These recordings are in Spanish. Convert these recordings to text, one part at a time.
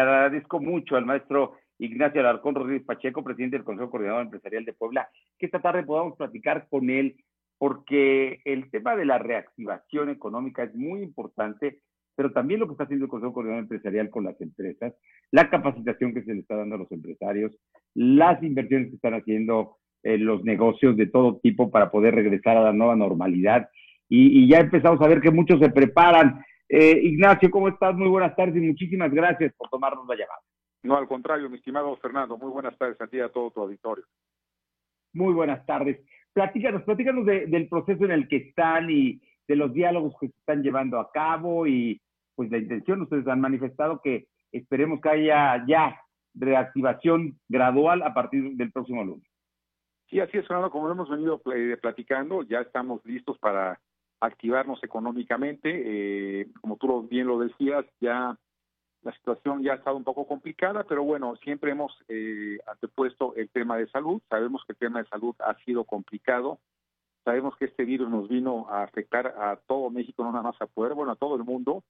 Agradezco mucho al maestro Ignacio Alarcón Rodríguez Pacheco, presidente del Consejo Coordinador Empresarial de Puebla, que esta tarde podamos platicar con él, porque el tema de la reactivación económica es muy importante, pero también lo que está haciendo el Consejo Coordinador Empresarial con las empresas, la capacitación que se le está dando a los empresarios, las inversiones que están haciendo eh, los negocios de todo tipo para poder regresar a la nueva normalidad. Y, ya empezamos a ver que muchos se preparan. Eh, Ignacio, ¿cómo estás? Muy buenas tardes y muchísimas gracias por tomarnos la llamada. No, al contrario, mi estimado Fernando, muy buenas tardes a ti y a todo tu auditorio. Muy buenas tardes. Platícanos, platícanos del proceso en el que están y de los diálogos que se están llevando a cabo y pues la intención, ustedes han manifestado que esperemos que haya ya reactivación gradual a partir del próximo lunes. Sí, así es, Fernando, como lo hemos venido eh, platicando, ya estamos listos para activarnos económicamente. Eh, como tú bien lo decías, ya la situación ya ha estado un poco complicada, pero bueno, siempre hemos eh, antepuesto el tema de salud. Sabemos que el tema de salud ha sido complicado. Sabemos que este virus nos vino a afectar a todo México, no nada más a poder, bueno, a todo el mundo.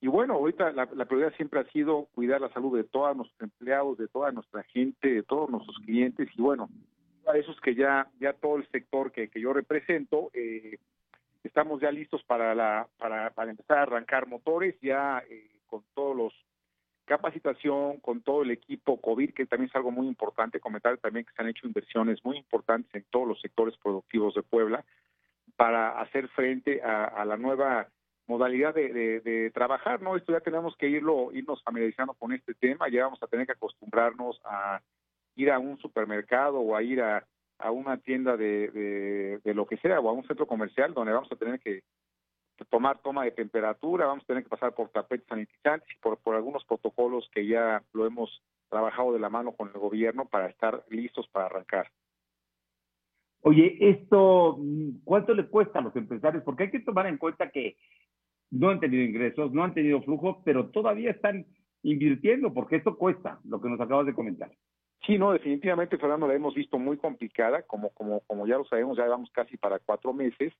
Y bueno, ahorita la, prioridad siempre ha sido cuidar la salud de todos nuestros empleados, de toda nuestra gente, de todos nuestros clientes. Y bueno, a esos que ya, ya todo el sector que, que yo represento, eh, estamos ya listos para, la, para, para empezar a arrancar motores, ya eh, con todos los capacitación, con todo el equipo COVID, que también es algo muy importante, comentar también que se han hecho inversiones muy importantes en todos los sectores productivos de Puebla para hacer frente a, la nueva modalidad de, trabajar, ¿no? Esto ya tenemos que irlo, irnos familiarizando con este tema, ya vamos a tener que acostumbrarnos a ir a un supermercado o a ir a, a una tienda de, de, lo que sea o a un centro comercial donde vamos a tener que tomar toma de temperatura, vamos a tener que pasar por tapetes sanitizantes y por, por algunos protocolos que ya lo hemos trabajado de la mano con el gobierno para estar listos para arrancar. Oye, esto, ¿cuánto le cuesta a los empresarios? Porque hay que tomar en cuenta que no han tenido ingresos, no han tenido flujo, pero todavía están invirtiendo, porque esto cuesta, lo que nos acabas de comentar. Sí, no, definitivamente, Fernando, la hemos visto muy complicada, como, como, como ya lo sabemos, ya vamos casi para cuatro meses,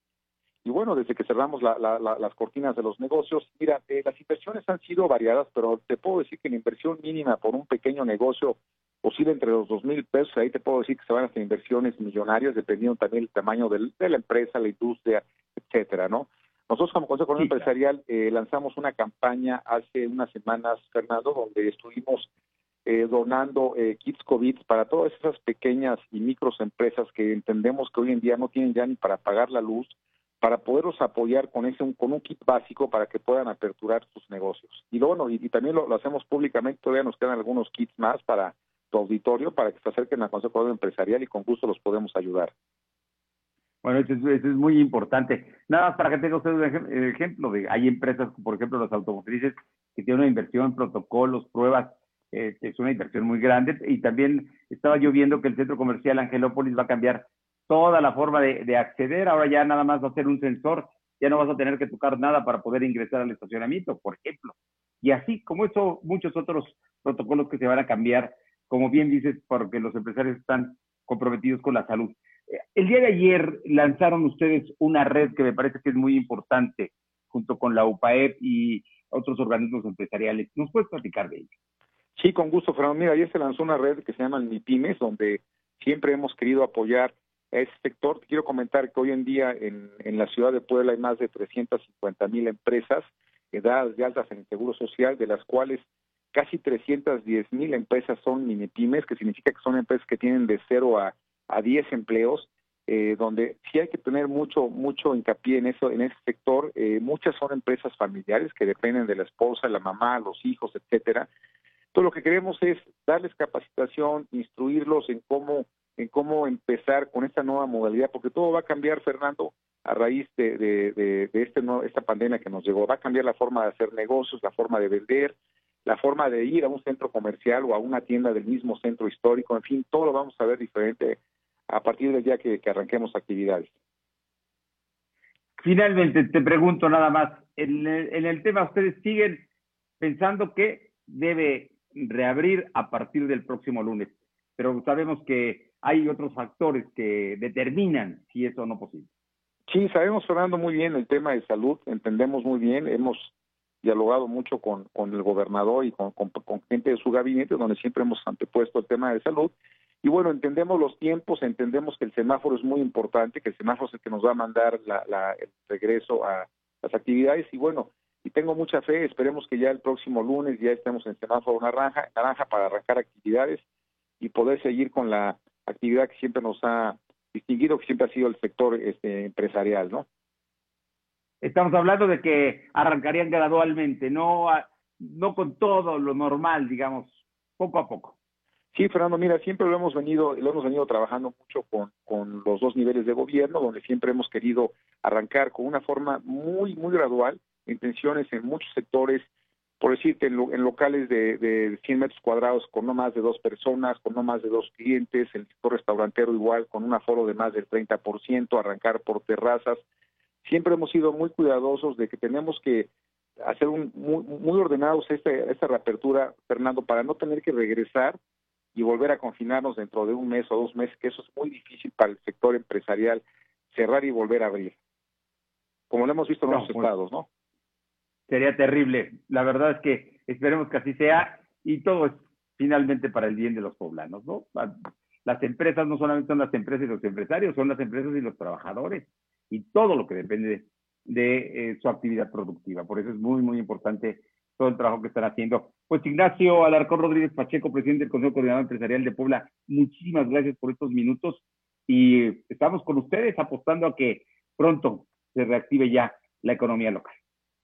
y bueno, desde que cerramos las cortinas de los negocios, mira, eh, las inversiones han sido variadas, pero te puedo decir que la inversión mínima por un pequeño negocio oscila entre los dos mil pesos, ahí te puedo decir que se van a hacer inversiones millonarias, dependiendo también del tamaño de la empresa, la industria, etcétera, ¿no? Nosotros como Consejo Empresarial eh, lanzamos una campaña hace unas semanas, Fernando, donde estuvimos eh, donando kits COVID para todas esas pequeñas y micros empresas que entendemos que hoy en día no tienen ya ni para pagar la luz, para poderlos apoyar con ese con un kit básico para que puedan aperturar sus negocios. Y luego, y, también lo, hacemos públicamente, todavía nos quedan algunos kits más para tu auditorio, para que se acerquen al Consejo Empresarial y con gusto los podemos ayudar. Bueno, eso es, muy importante. Nada más para que tenga usted un ejemplo de, hay empresas, por ejemplo, las automotrices, que tienen una inversión, protocolos, pruebas, eh, es una inversión muy grande. Y también estaba yo viendo que el centro comercial Angelópolis va a cambiar toda la forma de, acceder. Ahora ya nada más va a ser un sensor, ya no vas a tener que tocar nada para poder ingresar al estacionamiento, por ejemplo. Y así como eso, muchos otros protocolos que se van a cambiar, como bien dices, porque los empresarios están comprometidos con la salud. Eh, el día de ayer lanzaron ustedes una red que me parece que es muy importante, junto con la UPAEP y otros organismos empresariales. ¿Nos puedes platicar de ello? Sí, con gusto, Fernando. Mira, ayer se lanzó una red que se llama MIPIMES, donde siempre hemos querido apoyar ese sector. Quiero comentar que hoy en día en, en la ciudad de Puebla hay más de 350 mil empresas edades de altas en el Seguro Social, de las cuales casi 310 mil empresas son mini pymes, que significa que son empresas que tienen de 0 a, a 10 empleos, eh, donde sí hay que tener mucho mucho hincapié en eso en ese sector. Eh, muchas son empresas familiares que dependen de la esposa, la mamá, los hijos, etcétera. Todo lo que queremos es darles capacitación, instruirlos en cómo en cómo empezar con esta nueva modalidad, porque todo va a cambiar, Fernando, a raíz de, de, este esta pandemia que nos llegó. Va a cambiar la forma de hacer negocios, la forma de vender, la forma de ir a un centro comercial o a una tienda del mismo centro histórico, en fin, todo lo vamos a ver diferente a partir del día que, arranquemos actividades. Finalmente, te pregunto nada más, en en el tema, ¿ustedes siguen pensando que debe reabrir a partir del próximo lunes? Pero sabemos que hay otros factores que determinan si es o no posible. Sí, sabemos, Fernando, muy bien el tema de salud, entendemos muy bien, hemos dialogado mucho con, con el gobernador y con, con, gente de su gabinete, donde siempre hemos antepuesto el tema de salud. Y bueno, entendemos los tiempos, entendemos que el semáforo es muy importante, que el semáforo es el que nos va a mandar la, la, el regreso a las actividades. Y bueno, y tengo mucha fe, esperemos que ya el próximo lunes ya estemos en semáforo naranja, naranja para arrancar actividades y poder seguir con la actividad que siempre nos ha distinguido, que siempre ha sido el sector este, empresarial, ¿no? Estamos hablando de que arrancarían gradualmente, no, no con todo lo normal, digamos, poco a poco. Sí, Fernando, mira, siempre lo hemos venido, lo hemos venido trabajando mucho con, con los dos niveles de gobierno, donde siempre hemos querido arrancar con una forma muy, muy gradual, intenciones en muchos sectores, por decirte, en, locales de, de 100 metros cuadrados con no más de dos personas, con no más de dos clientes, el sector restaurantero igual, con un aforo de más del 30%, arrancar por terrazas. Siempre hemos sido muy cuidadosos de que tenemos que hacer un, muy, muy ordenados esta, esta reapertura, Fernando, para no tener que regresar y volver a confinarnos dentro de un mes o dos meses, que eso es muy difícil para el sector empresarial, cerrar y volver a abrir. Como lo hemos visto en los otros pues, estados, ¿no? Sería terrible. La verdad es que esperemos que así sea y todo es finalmente para el bien de los poblanos, ¿no? Las empresas no solamente son las empresas y los empresarios, son las empresas y los trabajadores y todo lo que depende de, eh, su actividad productiva. Por eso es muy, muy importante todo el trabajo que están haciendo. Pues Ignacio Alarcón Rodríguez Pacheco, presidente del Consejo Coordinador Empresarial de Puebla, muchísimas gracias por estos minutos y estamos con ustedes apostando a que pronto se reactive ya la economía local.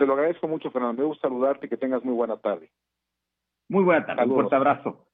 Te lo agradezco mucho, Fernando. Me gusta saludarte y que tengas muy buena tarde. Muy buena tarde. Un fuerte abrazo.